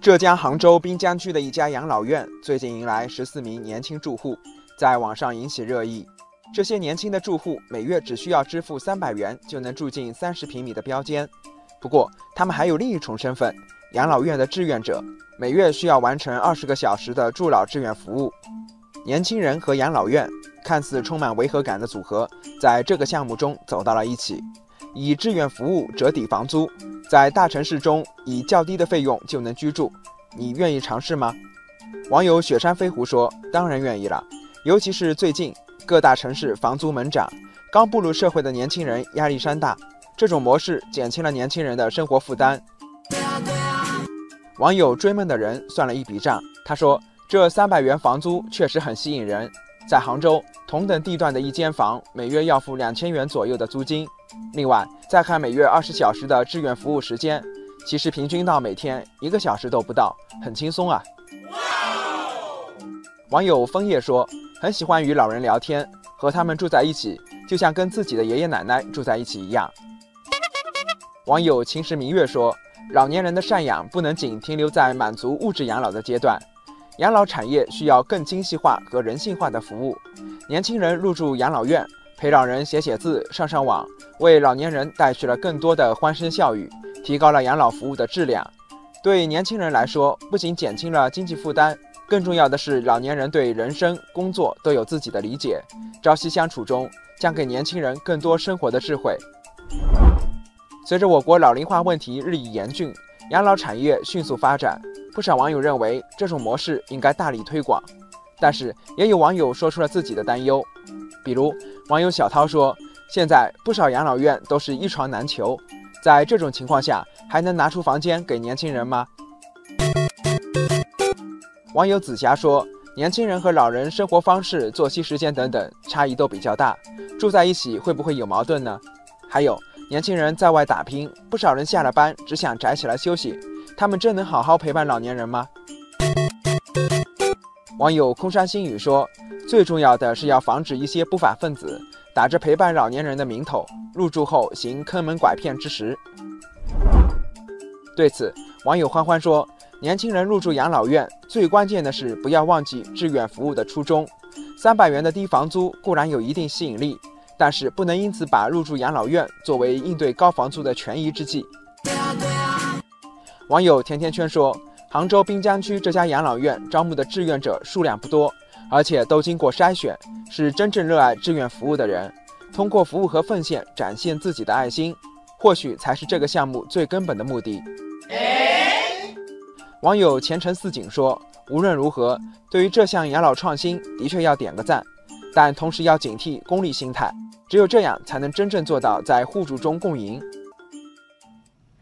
浙江杭州滨江区的一家养老院最近迎来十四名年轻住户，在网上引起热议。这些年轻的住户每月只需要支付三百元就能住进三十平米的标间。不过，他们还有另一重身份——养老院的志愿者，每月需要完成二十个小时的助老志愿服务。年轻人和养老院看似充满违和感的组合，在这个项目中走到了一起，以志愿服务折抵房租。在大城市中，以较低的费用就能居住，你愿意尝试吗？网友雪山飞狐说：“当然愿意了，尤其是最近各大城市房租猛涨，刚步入社会的年轻人压力山大，这种模式减轻了年轻人的生活负担。”网友追梦的人算了一笔账，他说：“这三百元房租确实很吸引人，在杭州同等地段的一间房，每月要付两千元左右的租金。”另外，再看每月二十小时的志愿服务时间，其实平均到每天一个小时都不到，很轻松啊。网友枫叶说，很喜欢与老人聊天，和他们住在一起，就像跟自己的爷爷奶奶住在一起一样。网友秦时明月说，老年人的赡养不能仅停留在满足物质养老的阶段，养老产业需要更精细化和人性化的服务。年轻人入住养老院。陪老人写写字、上上网，为老年人带去了更多的欢声笑语，提高了养老服务的质量。对年轻人来说，不仅减轻了经济负担，更重要的是，老年人对人生、工作都有自己的理解，朝夕相处中将给年轻人更多生活的智慧。随着我国老龄化问题日益严峻，养老产业迅速发展，不少网友认为这种模式应该大力推广，但是也有网友说出了自己的担忧。比如，网友小涛说：“现在不少养老院都是一床难求，在这种情况下，还能拿出房间给年轻人吗？”网友紫霞说：“年轻人和老人生活方式、作息时间等等差异都比较大，住在一起会不会有矛盾呢？还有，年轻人在外打拼，不少人下了班只想宅起来休息，他们真能好好陪伴老年人吗？”网友空山新雨说。最重要的是要防止一些不法分子打着陪伴老年人的名头入住后行坑蒙拐骗之实。对此，网友欢欢说：“年轻人入住养老院，最关键的是不要忘记志愿服务的初衷。三百元的低房租固然有一定吸引力，但是不能因此把入住养老院作为应对高房租的权宜之计。”网友甜甜圈说：“杭州滨江区这家养老院招募的志愿者数量不多。”而且都经过筛选，是真正热爱志愿服务的人，通过服务和奉献展现自己的爱心，或许才是这个项目最根本的目的。网友前程似锦说：“无论如何，对于这项养老创新，的确要点个赞，但同时要警惕功利心态，只有这样才能真正做到在互助中共赢。”